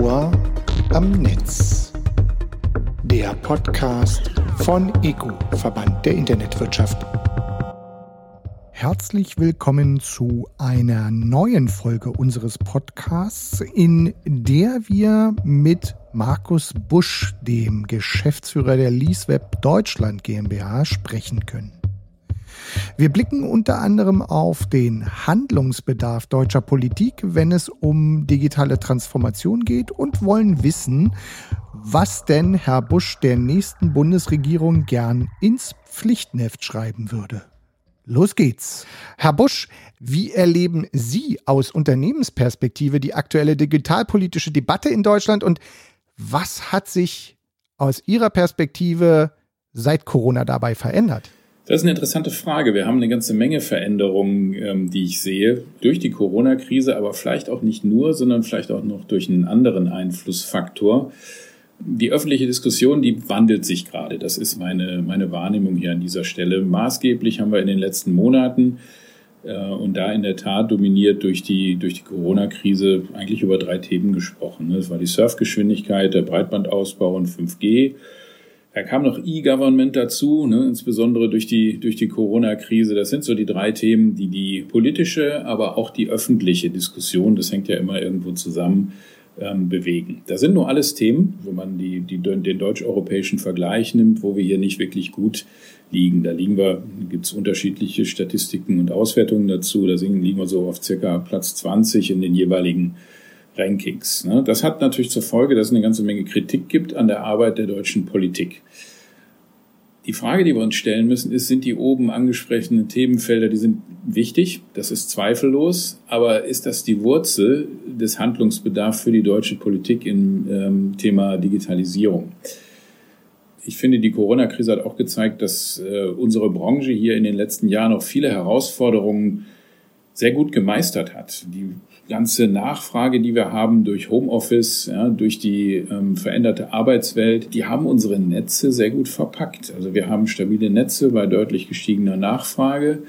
Ohr am Netz. Der Podcast von EGU, Verband der Internetwirtschaft. Herzlich willkommen zu einer neuen Folge unseres Podcasts, in der wir mit Markus Busch, dem Geschäftsführer der LeaseWeb Deutschland GmbH, sprechen können. Wir blicken unter anderem auf den Handlungsbedarf deutscher Politik, wenn es um digitale Transformation geht und wollen wissen, was denn Herr Busch der nächsten Bundesregierung gern ins Pflichtenheft schreiben würde. Los geht's. Herr Busch, wie erleben Sie aus Unternehmensperspektive die aktuelle digitalpolitische Debatte in Deutschland und was hat sich aus Ihrer Perspektive seit Corona dabei verändert? Das ist eine interessante Frage. Wir haben eine ganze Menge Veränderungen, ähm, die ich sehe, durch die Corona-Krise, aber vielleicht auch nicht nur, sondern vielleicht auch noch durch einen anderen Einflussfaktor. Die öffentliche Diskussion, die wandelt sich gerade. Das ist meine, meine Wahrnehmung hier an dieser Stelle. Maßgeblich haben wir in den letzten Monaten äh, und da in der Tat dominiert durch die, durch die Corona-Krise eigentlich über drei Themen gesprochen. Das war die Surfgeschwindigkeit, der Breitbandausbau und 5G. Da kam noch E-Government dazu, ne, insbesondere durch die, durch die Corona-Krise. Das sind so die drei Themen, die die politische, aber auch die öffentliche Diskussion, das hängt ja immer irgendwo zusammen, ähm, bewegen. Das sind nur alles Themen, wenn man die, die, den deutsch-europäischen Vergleich nimmt, wo wir hier nicht wirklich gut liegen. Da liegen wir, gibt es unterschiedliche Statistiken und Auswertungen dazu. Da liegen wir so auf circa Platz 20 in den jeweiligen Rankings. Ne? Das hat natürlich zur Folge, dass es eine ganze Menge Kritik gibt an der Arbeit der deutschen Politik. Die Frage, die wir uns stellen müssen, ist, sind die oben angesprochenen Themenfelder, die sind wichtig, das ist zweifellos, aber ist das die Wurzel des Handlungsbedarfs für die deutsche Politik im ähm, Thema Digitalisierung? Ich finde, die Corona-Krise hat auch gezeigt, dass äh, unsere Branche hier in den letzten Jahren auch viele Herausforderungen sehr gut gemeistert hat. Die ganze Nachfrage, die wir haben durch Homeoffice, ja, durch die ähm, veränderte Arbeitswelt, die haben unsere Netze sehr gut verpackt. Also wir haben stabile Netze bei deutlich gestiegener Nachfrage.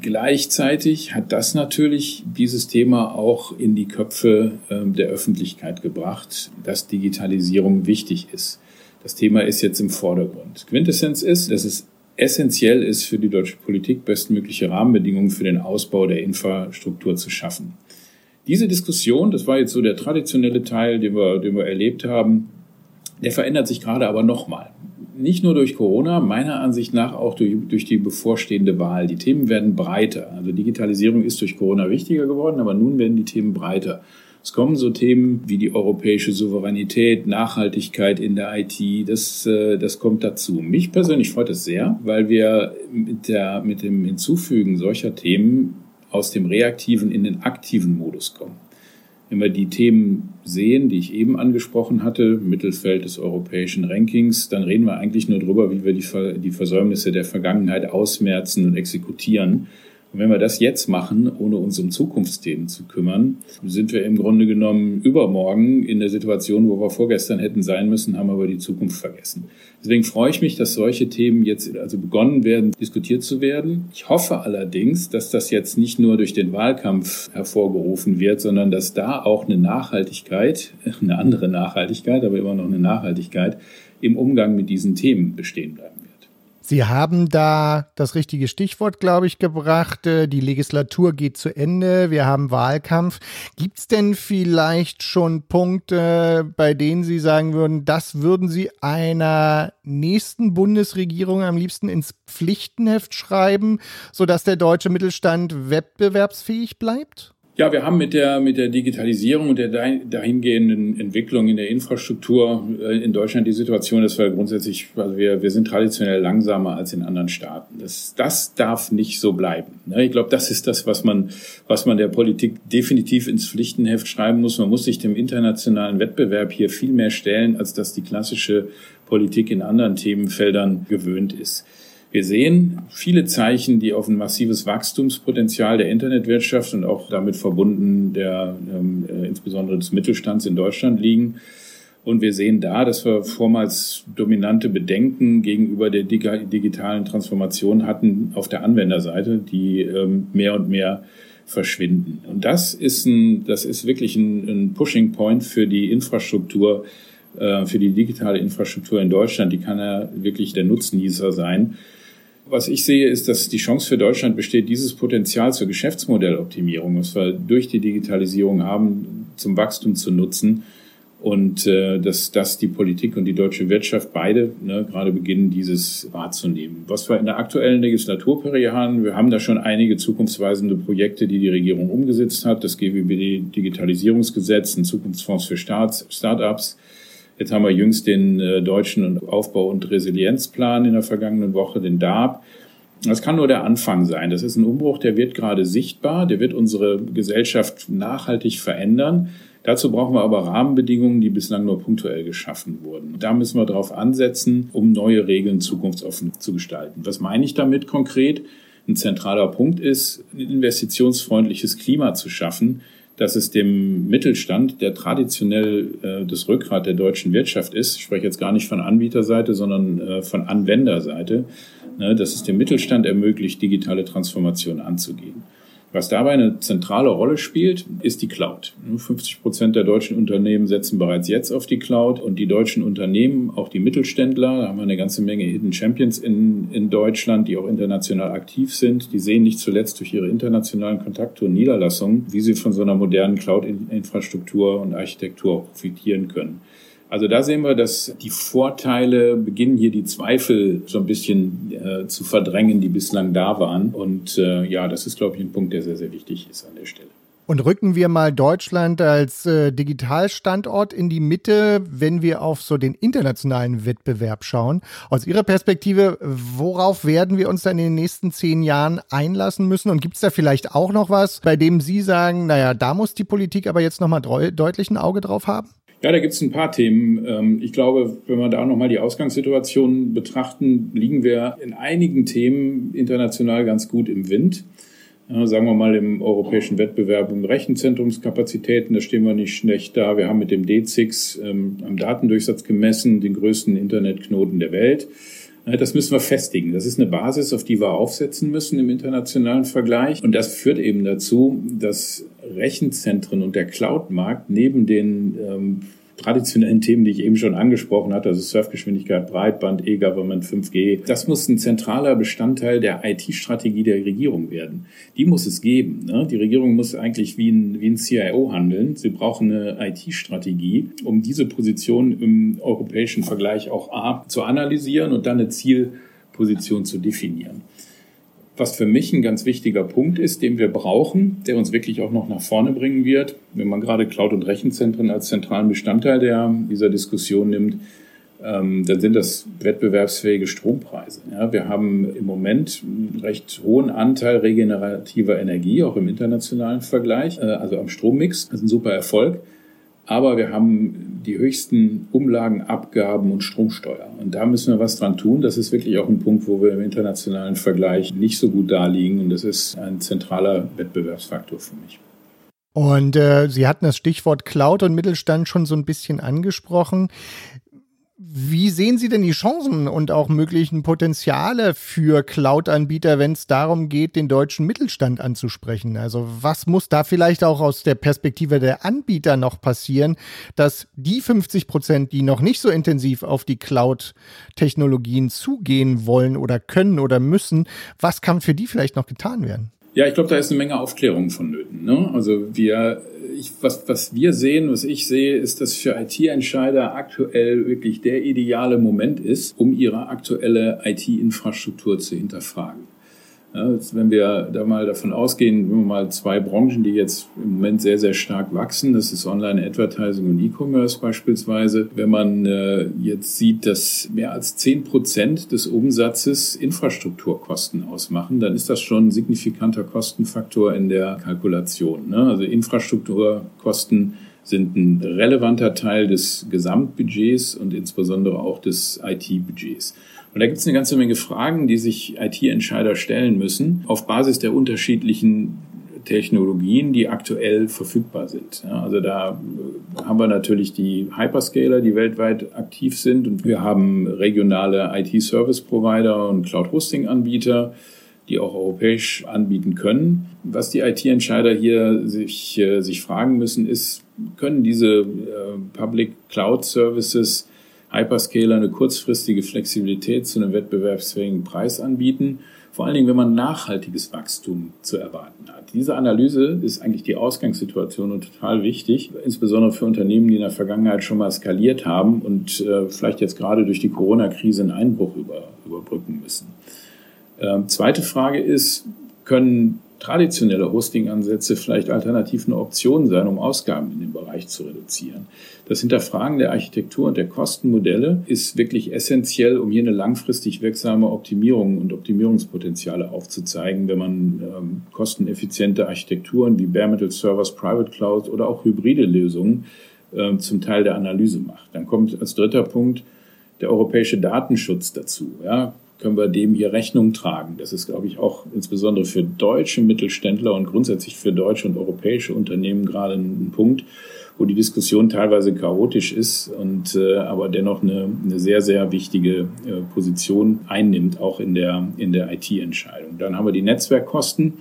Gleichzeitig hat das natürlich dieses Thema auch in die Köpfe ähm, der Öffentlichkeit gebracht, dass Digitalisierung wichtig ist. Das Thema ist jetzt im Vordergrund. Quintessenz ist, dass es essentiell ist für die deutsche Politik, bestmögliche Rahmenbedingungen für den Ausbau der Infrastruktur zu schaffen. Diese Diskussion, das war jetzt so der traditionelle Teil, den wir, den wir erlebt haben, der verändert sich gerade aber nochmal. Nicht nur durch Corona, meiner Ansicht nach auch durch, durch die bevorstehende Wahl. Die Themen werden breiter. Also Digitalisierung ist durch Corona wichtiger geworden, aber nun werden die Themen breiter. Es kommen so Themen wie die europäische Souveränität, Nachhaltigkeit in der IT, das, äh, das kommt dazu. Mich persönlich freut es sehr, weil wir mit, der, mit dem Hinzufügen solcher Themen aus dem reaktiven in den aktiven Modus kommen. Wenn wir die Themen sehen, die ich eben angesprochen hatte, Mittelfeld des europäischen Rankings, dann reden wir eigentlich nur darüber, wie wir die, die Versäumnisse der Vergangenheit ausmerzen und exekutieren. Und wenn wir das jetzt machen, ohne uns um Zukunftsthemen zu kümmern, sind wir im Grunde genommen übermorgen in der Situation, wo wir vorgestern hätten sein müssen, haben aber die Zukunft vergessen. Deswegen freue ich mich, dass solche Themen jetzt also begonnen werden, diskutiert zu werden. Ich hoffe allerdings, dass das jetzt nicht nur durch den Wahlkampf hervorgerufen wird, sondern dass da auch eine Nachhaltigkeit, eine andere Nachhaltigkeit, aber immer noch eine Nachhaltigkeit im Umgang mit diesen Themen bestehen bleiben wird. Sie haben da das richtige Stichwort, glaube ich, gebracht. Äh, die Legislatur geht zu Ende. Wir haben Wahlkampf. Gibt es denn vielleicht schon Punkte, bei denen Sie sagen würden, das würden Sie einer nächsten Bundesregierung am liebsten ins Pflichtenheft schreiben, sodass der deutsche Mittelstand wettbewerbsfähig bleibt? Ja, wir haben mit der, mit der Digitalisierung und der dahingehenden Entwicklung in der Infrastruktur äh, in Deutschland die Situation, dass wir grundsätzlich, also wir, wir sind traditionell langsamer als in anderen Staaten. Das, das darf nicht so bleiben. Ne? Ich glaube, das ist das, was man, was man der Politik definitiv ins Pflichtenheft schreiben muss. Man muss sich dem internationalen Wettbewerb hier viel mehr stellen, als das die klassische Politik in anderen Themenfeldern gewöhnt ist. Wir sehen viele Zeichen, die auf ein massives Wachstumspotenzial der Internetwirtschaft und auch damit verbunden der ähm, äh, insbesondere des Mittelstands in Deutschland liegen. Und wir sehen da, dass wir vormals dominante Bedenken gegenüber der digitalen Transformation hatten auf der Anwenderseite, die ähm, mehr und mehr verschwinden. Und das ist ein, das ist wirklich ein, ein Pushing Point für die Infrastruktur, äh, für die digitale Infrastruktur in Deutschland. Die kann ja wirklich der Nutznießer sein. Was ich sehe, ist, dass die Chance für Deutschland besteht, dieses Potenzial zur Geschäftsmodelloptimierung, was wir durch die Digitalisierung haben, zum Wachstum zu nutzen und äh, dass, dass die Politik und die deutsche Wirtschaft beide ne, gerade beginnen, dieses wahrzunehmen. Was wir in der aktuellen Legislaturperiode haben, wir haben da schon einige zukunftsweisende Projekte, die die Regierung umgesetzt hat. Das GWB Digitalisierungsgesetz, ein Zukunftsfonds für Start, Start-ups. Jetzt haben wir jüngst den äh, deutschen Aufbau- und Resilienzplan in der vergangenen Woche, den DARP. Das kann nur der Anfang sein. Das ist ein Umbruch, der wird gerade sichtbar, der wird unsere Gesellschaft nachhaltig verändern. Dazu brauchen wir aber Rahmenbedingungen, die bislang nur punktuell geschaffen wurden. Da müssen wir darauf ansetzen, um neue Regeln zukunftsoffen zu gestalten. Was meine ich damit konkret? Ein zentraler Punkt ist, ein investitionsfreundliches Klima zu schaffen, dass es dem Mittelstand, der traditionell äh, das Rückgrat der deutschen Wirtschaft ist, ich spreche jetzt gar nicht von Anbieterseite, sondern äh, von Anwenderseite, ne, dass es dem Mittelstand ermöglicht, digitale Transformation anzugehen. Was dabei eine zentrale Rolle spielt, ist die Cloud. 50 Prozent der deutschen Unternehmen setzen bereits jetzt auf die Cloud und die deutschen Unternehmen, auch die Mittelständler, da haben wir eine ganze Menge Hidden Champions in, in Deutschland, die auch international aktiv sind. Die sehen nicht zuletzt durch ihre internationalen Kontakte und Niederlassungen, wie sie von so einer modernen Cloud-Infrastruktur und Architektur profitieren können. Also da sehen wir, dass die Vorteile beginnen hier die Zweifel so ein bisschen äh, zu verdrängen, die bislang da waren. Und äh, ja, das ist, glaube ich, ein Punkt, der sehr, sehr wichtig ist an der Stelle. Und rücken wir mal Deutschland als äh, Digitalstandort in die Mitte, wenn wir auf so den internationalen Wettbewerb schauen. Aus Ihrer Perspektive, worauf werden wir uns dann in den nächsten zehn Jahren einlassen müssen? Und gibt es da vielleicht auch noch was, bei dem Sie sagen, naja, da muss die Politik aber jetzt nochmal deutlich ein Auge drauf haben? Ja, da gibt es ein paar Themen. Ähm, ich glaube, wenn wir da nochmal die Ausgangssituation betrachten, liegen wir in einigen Themen international ganz gut im Wind. Sagen wir mal im europäischen Wettbewerb um Rechenzentrumskapazitäten, da stehen wir nicht schlecht da. Wir haben mit dem D6 ähm, am Datendurchsatz gemessen den größten Internetknoten der Welt. Das müssen wir festigen. Das ist eine Basis, auf die wir aufsetzen müssen im internationalen Vergleich. Und das führt eben dazu, dass Rechenzentren und der Cloud-Markt neben den ähm, traditionellen Themen, die ich eben schon angesprochen hatte, also Surfgeschwindigkeit, Breitband, E-Government, 5G, das muss ein zentraler Bestandteil der IT-Strategie der Regierung werden. Die muss es geben. Ne? Die Regierung muss eigentlich wie ein, wie ein CIO handeln. Sie brauchen eine IT-Strategie, um diese Position im europäischen Vergleich auch A zu analysieren und dann eine Zielposition zu definieren was für mich ein ganz wichtiger Punkt ist, den wir brauchen, der uns wirklich auch noch nach vorne bringen wird, wenn man gerade Cloud- und Rechenzentren als zentralen Bestandteil der, dieser Diskussion nimmt, ähm, dann sind das wettbewerbsfähige Strompreise. Ja, wir haben im Moment einen recht hohen Anteil regenerativer Energie, auch im internationalen Vergleich, äh, also am Strommix. Das ist ein super Erfolg. Aber wir haben die höchsten Umlagenabgaben und Stromsteuer. Und da müssen wir was dran tun. Das ist wirklich auch ein Punkt, wo wir im internationalen Vergleich nicht so gut daliegen. Und das ist ein zentraler Wettbewerbsfaktor für mich. Und äh, Sie hatten das Stichwort Cloud und Mittelstand schon so ein bisschen angesprochen. Wie sehen Sie denn die Chancen und auch möglichen Potenziale für Cloud-Anbieter, wenn es darum geht, den deutschen Mittelstand anzusprechen? Also was muss da vielleicht auch aus der Perspektive der Anbieter noch passieren, dass die 50 Prozent, die noch nicht so intensiv auf die Cloud-Technologien zugehen wollen oder können oder müssen, was kann für die vielleicht noch getan werden? Ja, ich glaube, da ist eine Menge Aufklärung vonnöten. Ne? Also wir, ich, was, was wir sehen, was ich sehe, ist, dass für IT-Entscheider aktuell wirklich der ideale Moment ist, um ihre aktuelle IT-Infrastruktur zu hinterfragen. Ja, wenn wir da mal davon ausgehen, wenn wir mal zwei Branchen, die jetzt im Moment sehr, sehr stark wachsen, das ist Online-Advertising und E-Commerce beispielsweise. Wenn man äh, jetzt sieht, dass mehr als zehn Prozent des Umsatzes Infrastrukturkosten ausmachen, dann ist das schon ein signifikanter Kostenfaktor in der Kalkulation. Ne? Also Infrastrukturkosten sind ein relevanter Teil des Gesamtbudgets und insbesondere auch des IT-Budgets. Und da gibt es eine ganze Menge Fragen, die sich IT-Entscheider stellen müssen, auf Basis der unterschiedlichen Technologien, die aktuell verfügbar sind. Ja, also da äh, haben wir natürlich die Hyperscaler, die weltweit aktiv sind und wir haben regionale IT-Service-Provider und Cloud-Hosting-Anbieter die auch europäisch anbieten können. Was die IT-Entscheider hier sich, äh, sich fragen müssen, ist, können diese äh, Public Cloud Services Hyperscaler eine kurzfristige Flexibilität zu einem wettbewerbsfähigen Preis anbieten? Vor allen Dingen, wenn man nachhaltiges Wachstum zu erwarten hat. Diese Analyse ist eigentlich die Ausgangssituation und total wichtig, insbesondere für Unternehmen, die in der Vergangenheit schon mal skaliert haben und äh, vielleicht jetzt gerade durch die Corona-Krise einen Einbruch über, überbrücken müssen. Ähm, zweite Frage ist, können traditionelle Hosting-Ansätze vielleicht alternativ eine Option sein, um Ausgaben in dem Bereich zu reduzieren. Das Hinterfragen der Architektur und der Kostenmodelle ist wirklich essentiell, um hier eine langfristig wirksame Optimierung und Optimierungspotenziale aufzuzeigen, wenn man ähm, kosteneffiziente Architekturen wie Bare Metal Servers, Private Cloud oder auch hybride Lösungen äh, zum Teil der Analyse macht. Dann kommt als dritter Punkt der europäische Datenschutz dazu. Ja, können wir dem hier Rechnung tragen. Das ist, glaube ich, auch insbesondere für deutsche Mittelständler und grundsätzlich für deutsche und europäische Unternehmen gerade ein Punkt, wo die Diskussion teilweise chaotisch ist und äh, aber dennoch eine, eine sehr, sehr wichtige äh, Position einnimmt, auch in der, in der IT-Entscheidung. Dann haben wir die Netzwerkkosten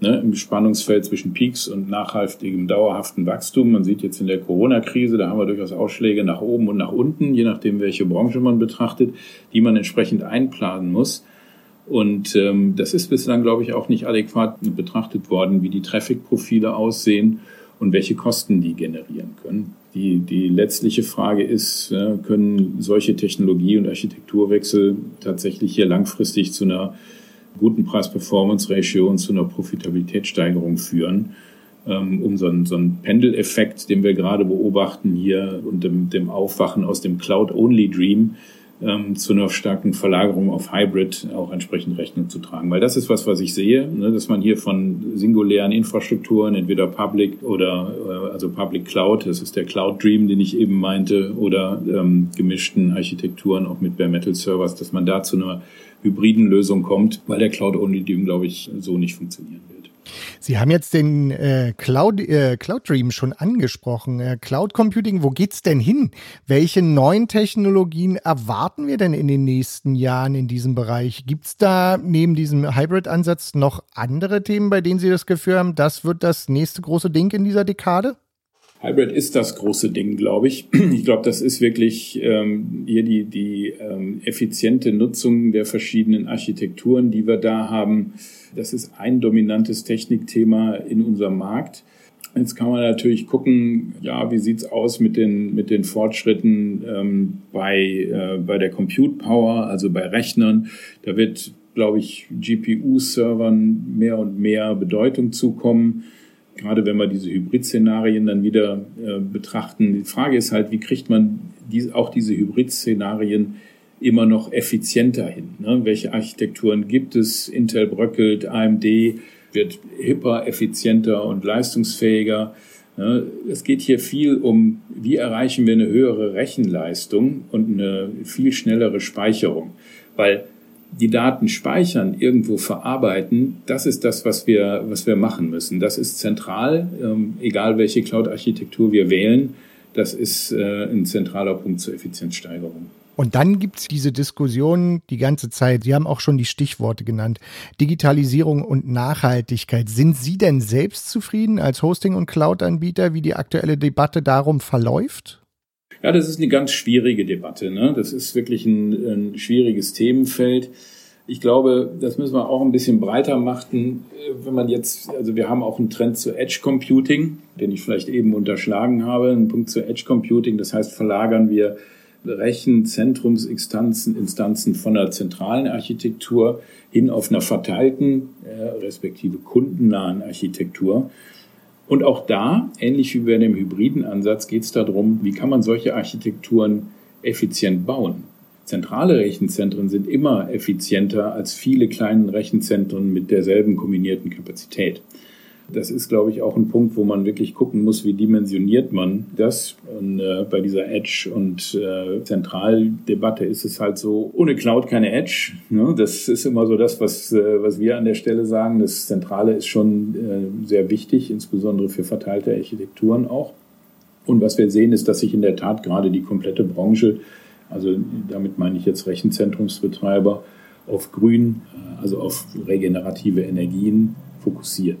ne, im Spannungsfeld zwischen Peaks und nachhaltigem, dauerhaften Wachstum. Man sieht jetzt in der Corona-Krise, da haben wir durchaus Ausschläge nach oben und nach unten, je nachdem, welche Branche man betrachtet, die man entsprechend einplanen muss. Und ähm, das ist bislang, glaube ich, auch nicht adäquat betrachtet worden, wie die Traffic-Profile aussehen und welche Kosten die generieren können. Die, die letztliche Frage ist, äh, können solche Technologie- und Architekturwechsel tatsächlich hier langfristig zu einer guten Preis-Performance-Ratio und zu einer Profitabilitätssteigerung führen, ähm, um so einen, so einen Pendeleffekt, den wir gerade beobachten hier und dem, dem Aufwachen aus dem Cloud-Only-Dream ähm, zu einer starken Verlagerung auf Hybrid auch entsprechend Rechnung zu tragen. Weil das ist was, was ich sehe, ne, dass man hier von singulären Infrastrukturen, entweder Public oder äh, also Public Cloud, das ist der Cloud Dream, den ich eben meinte, oder ähm, gemischten Architekturen auch mit Bare Metal Servers, dass man da zu einer hybriden Lösung kommt, weil der Cloud-Only-Dream, glaube ich, so nicht funktionieren wird. Sie haben jetzt den äh, Cloud, äh, Cloud Dream schon angesprochen. Äh, Cloud Computing, wo geht's denn hin? Welche neuen Technologien erwarten wir denn in den nächsten Jahren in diesem Bereich? Gibt's da neben diesem Hybrid-Ansatz noch andere Themen, bei denen Sie das Gefühl haben, das wird das nächste große Ding in dieser Dekade? Hybrid ist das große Ding, glaube ich. Ich glaube, das ist wirklich ähm, hier die, die ähm, effiziente Nutzung der verschiedenen Architekturen, die wir da haben. Das ist ein dominantes Technikthema in unserem Markt. Jetzt kann man natürlich gucken, ja, wie sieht's aus mit den, mit den Fortschritten ähm, bei, äh, bei der Compute Power, also bei Rechnern. Da wird, glaube ich, GPU-Servern mehr und mehr Bedeutung zukommen gerade wenn wir diese Hybrid-Szenarien dann wieder äh, betrachten. Die Frage ist halt, wie kriegt man diese, auch diese Hybrid-Szenarien immer noch effizienter hin? Ne? Welche Architekturen gibt es? Intel bröckelt, AMD wird hipper, effizienter und leistungsfähiger. Ne? Es geht hier viel um, wie erreichen wir eine höhere Rechenleistung und eine viel schnellere Speicherung. Weil die Daten speichern, irgendwo verarbeiten, das ist das, was wir, was wir machen müssen. Das ist zentral, ähm, egal welche Cloud-Architektur wir wählen. Das ist äh, ein zentraler Punkt zur Effizienzsteigerung. Und dann gibt es diese Diskussion die ganze Zeit. Sie haben auch schon die Stichworte genannt. Digitalisierung und Nachhaltigkeit. Sind Sie denn selbst zufrieden als Hosting- und Cloud-Anbieter, wie die aktuelle Debatte darum verläuft? Ja, das ist eine ganz schwierige Debatte. Ne? Das ist wirklich ein, ein schwieriges Themenfeld. Ich glaube, das müssen wir auch ein bisschen breiter machen. Wenn man jetzt, also wir haben auch einen Trend zu Edge Computing, den ich vielleicht eben unterschlagen habe, einen Punkt zu Edge Computing. Das heißt, verlagern wir Rechenzentrumsinstanzen Instanzen von einer zentralen Architektur hin auf einer verteilten, äh, respektive kundennahen Architektur. Und auch da, ähnlich wie bei dem hybriden Ansatz, geht es darum, wie kann man solche Architekturen effizient bauen. Zentrale Rechenzentren sind immer effizienter als viele kleine Rechenzentren mit derselben kombinierten Kapazität. Das ist, glaube ich, auch ein Punkt, wo man wirklich gucken muss, wie dimensioniert man das. Und äh, bei dieser Edge- und äh, Zentraldebatte ist es halt so, ohne Cloud keine Edge. Ne? Das ist immer so das, was, äh, was wir an der Stelle sagen. Das Zentrale ist schon äh, sehr wichtig, insbesondere für verteilte Architekturen auch. Und was wir sehen, ist, dass sich in der Tat gerade die komplette Branche, also damit meine ich jetzt Rechenzentrumsbetreiber, auf Grün, äh, also auf regenerative Energien fokussiert.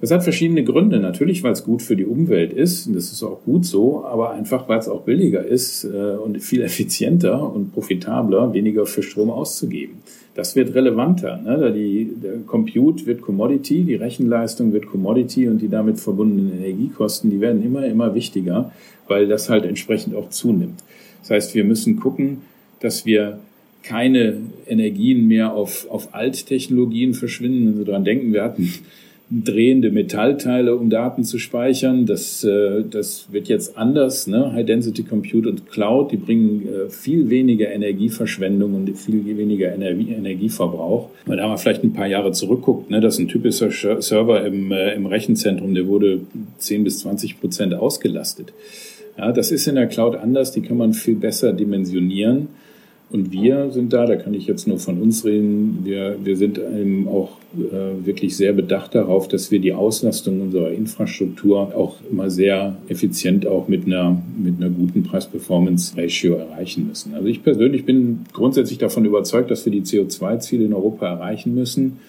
Das hat verschiedene Gründe. Natürlich, weil es gut für die Umwelt ist, und das ist auch gut so, aber einfach, weil es auch billiger ist äh, und viel effizienter und profitabler, weniger für Strom auszugeben. Das wird relevanter. Ne? Die, der Compute wird Commodity, die Rechenleistung wird Commodity und die damit verbundenen Energiekosten, die werden immer, immer wichtiger, weil das halt entsprechend auch zunimmt. Das heißt, wir müssen gucken, dass wir keine Energien mehr auf, auf Alttechnologien verschwinden. Wenn Sie daran denken, wir hatten drehende Metallteile, um Daten zu speichern. Das, äh, das wird jetzt anders. Ne? High Density Compute und Cloud, die bringen äh, viel weniger Energieverschwendung und viel weniger Energie, Energieverbrauch. Wenn man da mal vielleicht ein paar Jahre zurückguckt, ne, das ist ein typischer Server im, äh, im Rechenzentrum, der wurde 10 bis 20 Prozent ausgelastet. Ja, das ist in der Cloud anders, die kann man viel besser dimensionieren. Und wir sind da, da kann ich jetzt nur von uns reden, wir, wir sind eben auch äh, wirklich sehr bedacht darauf, dass wir die Auslastung unserer Infrastruktur auch immer sehr effizient auch mit einer, mit einer guten Preis-Performance-Ratio erreichen müssen. Also ich persönlich bin grundsätzlich davon überzeugt, dass wir die CO2-Ziele in Europa erreichen müssen.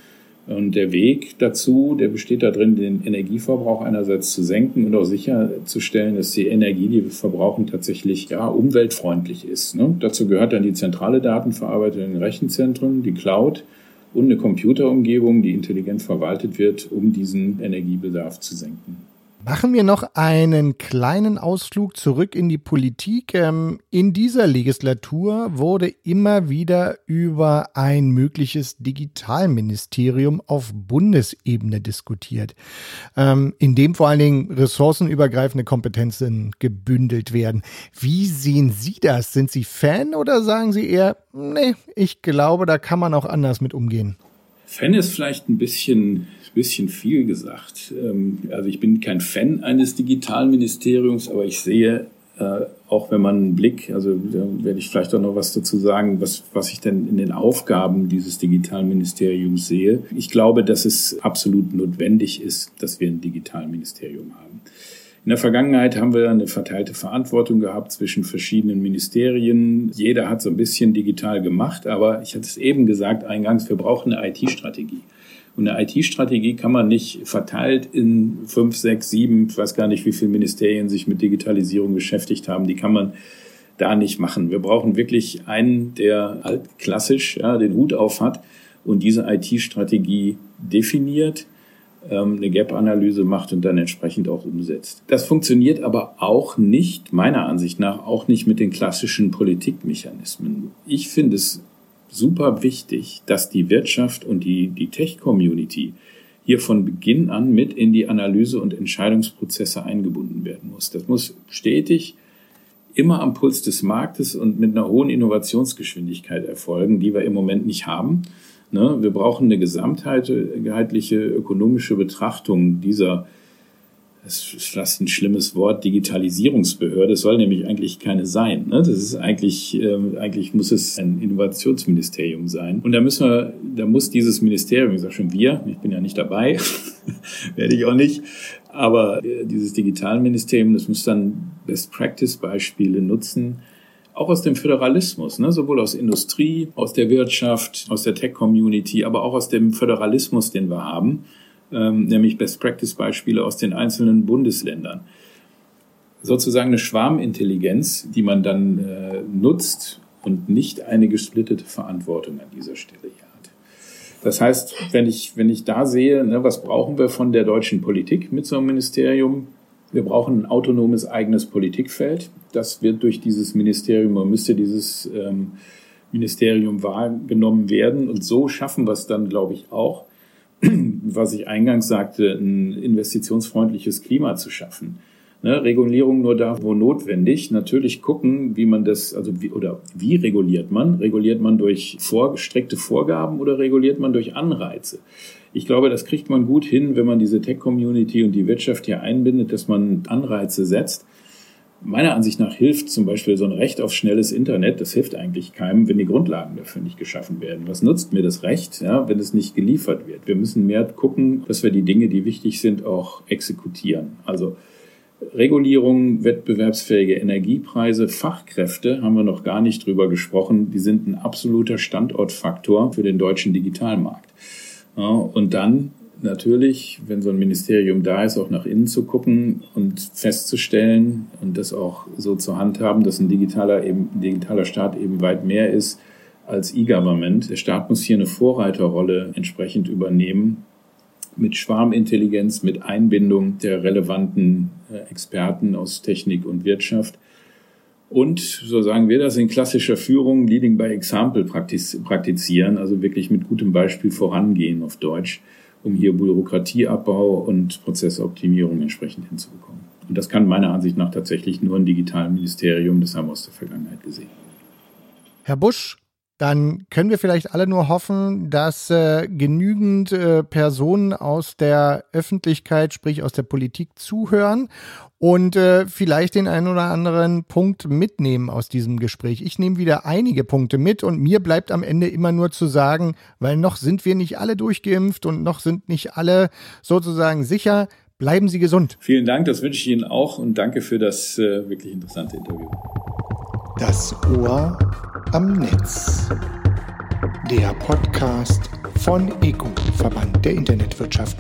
Und der Weg dazu, der besteht darin, den Energieverbrauch einerseits zu senken und auch sicherzustellen, dass die Energie, die wir verbrauchen, tatsächlich ja, umweltfreundlich ist. Ne? Dazu gehört dann die zentrale Datenverarbeitung in Rechenzentren, die Cloud und eine Computerumgebung, die intelligent verwaltet wird, um diesen Energiebedarf zu senken. Machen wir noch einen kleinen Ausflug zurück in die Politik. Ähm, in dieser Legislatur wurde immer wieder über ein mögliches Digitalministerium auf Bundesebene diskutiert, ähm, in dem vor allen Dingen ressourcenübergreifende Kompetenzen gebündelt werden. Wie sehen Sie das? Sind Sie Fan oder sagen Sie eher, nee, ich glaube, da kann man auch anders mit umgehen? Fan ist vielleicht ein bisschen bisschen viel gesagt. Ähm, also ich bin kein Fan eines Digitalministeriums, aber ich sehe, äh, auch wenn man einen Blick, also da werde ich vielleicht auch noch was dazu sagen, was, was ich denn in den Aufgaben dieses Digitalministeriums sehe. Ich glaube, dass es absolut notwendig ist, dass wir ein Digitalministerium haben. In der Vergangenheit haben wir eine verteilte Verantwortung gehabt zwischen verschiedenen Ministerien. Jeder hat so ein bisschen digital gemacht, aber ich hatte es eben gesagt eingangs, wir brauchen eine IT-Strategie. Und eine IT-Strategie kann man nicht verteilt in fünf, sechs, sieben, ich weiß gar nicht, wie viele Ministerien sich mit Digitalisierung beschäftigt haben. Die kann man da nicht machen. Wir brauchen wirklich einen, der altklassisch ja, den Hut auf hat und diese IT-Strategie definiert, ähm, eine Gap-Analyse macht und dann entsprechend auch umsetzt. Das funktioniert aber auch nicht, meiner Ansicht nach, auch nicht mit den klassischen Politikmechanismen. Ich finde es super wichtig, dass die Wirtschaft und die, die Tech-Community hier von Beginn an mit in die Analyse und Entscheidungsprozesse eingebunden werden muss. Das muss stetig immer am Puls des Marktes und mit einer hohen Innovationsgeschwindigkeit erfolgen, die wir im Moment nicht haben. Ne? Wir brauchen eine gesamtheitliche ökonomische Betrachtung dieser das ist fast ein schlimmes Wort, Digitalisierungsbehörde. Es soll nämlich eigentlich keine sein. Ne? Das ist eigentlich, äh, eigentlich muss es ein Innovationsministerium sein. Und da müssen wir, da muss dieses Ministerium, ich sage schon wir, ich bin ja nicht dabei, werde ich auch nicht, aber äh, dieses Digitalministerium, das muss dann Best-Practice-Beispiele nutzen, auch aus dem Föderalismus, ne? sowohl aus Industrie, aus der Wirtschaft, aus der Tech-Community, aber auch aus dem Föderalismus, den wir haben ähm, nämlich Best-Practice-Beispiele aus den einzelnen Bundesländern. Sozusagen eine Schwarmintelligenz, die man dann äh, nutzt und nicht eine gesplittete Verantwortung an dieser Stelle hier hat. Das heißt, wenn ich, wenn ich da sehe, ne, was brauchen wir von der deutschen Politik mit so einem Ministerium? Wir brauchen ein autonomes eigenes Politikfeld. Das wird durch dieses Ministerium, man müsste dieses ähm, Ministerium wahrgenommen werden. Und so schaffen wir es dann, glaube ich, auch, was ich eingangs sagte, ein investitionsfreundliches Klima zu schaffen. Ne, Regulierung nur da, wo notwendig. Natürlich gucken, wie man das, also wie, oder wie reguliert man? Reguliert man durch vorgestreckte Vorgaben oder reguliert man durch Anreize? Ich glaube, das kriegt man gut hin, wenn man diese Tech-Community und die Wirtschaft hier einbindet, dass man Anreize setzt meiner Ansicht nach hilft zum Beispiel so ein Recht auf schnelles Internet, das hilft eigentlich keinem, wenn die Grundlagen dafür nicht geschaffen werden. Was nutzt mir das Recht, ja, wenn es nicht geliefert wird? Wir müssen mehr gucken, dass wir die Dinge, die wichtig sind, auch exekutieren. Also Regulierung, wettbewerbsfähige Energiepreise, Fachkräfte haben wir noch gar nicht drüber gesprochen. Die sind ein absoluter Standortfaktor für den deutschen Digitalmarkt. Ja, und dann natürlich, wenn so ein Ministerium da ist, auch nach innen zu gucken und festzustellen und das auch so zu handhaben, dass ein digitaler, eben, digitaler Staat eben weit mehr ist als E-Government. Der Staat muss hier eine Vorreiterrolle entsprechend übernehmen mit Schwarmintelligenz, mit Einbindung der relevanten äh, Experten aus Technik und Wirtschaft. Und, so sagen wir das, in klassischer Führung Leading by Example praktizieren, also wirklich mit gutem Beispiel vorangehen auf Deutsch, um hier Bürokratieabbau und Prozessoptimierung entsprechend hinzubekommen. Und das kann meiner Ansicht nach tatsächlich nur ein Digitalministerium, das haben wir aus der Vergangenheit gesehen. Herr Busch, dann können wir vielleicht alle nur hoffen, dass äh, genügend äh, Personen aus der Öffentlichkeit, sprich aus der Politik, zuhören und äh, vielleicht den einen oder anderen Punkt mitnehmen aus diesem Gespräch. Ich nehme wieder einige Punkte mit und mir bleibt am Ende immer nur zu sagen, weil noch sind wir nicht alle durchgeimpft und noch sind nicht alle sozusagen sicher. Bleiben Sie gesund. Vielen Dank, das wünsche ich Ihnen auch und danke für das äh, wirklich interessante Interview. Das Ohr am Netz. Der Podcast von ECO, Verband der Internetwirtschaft.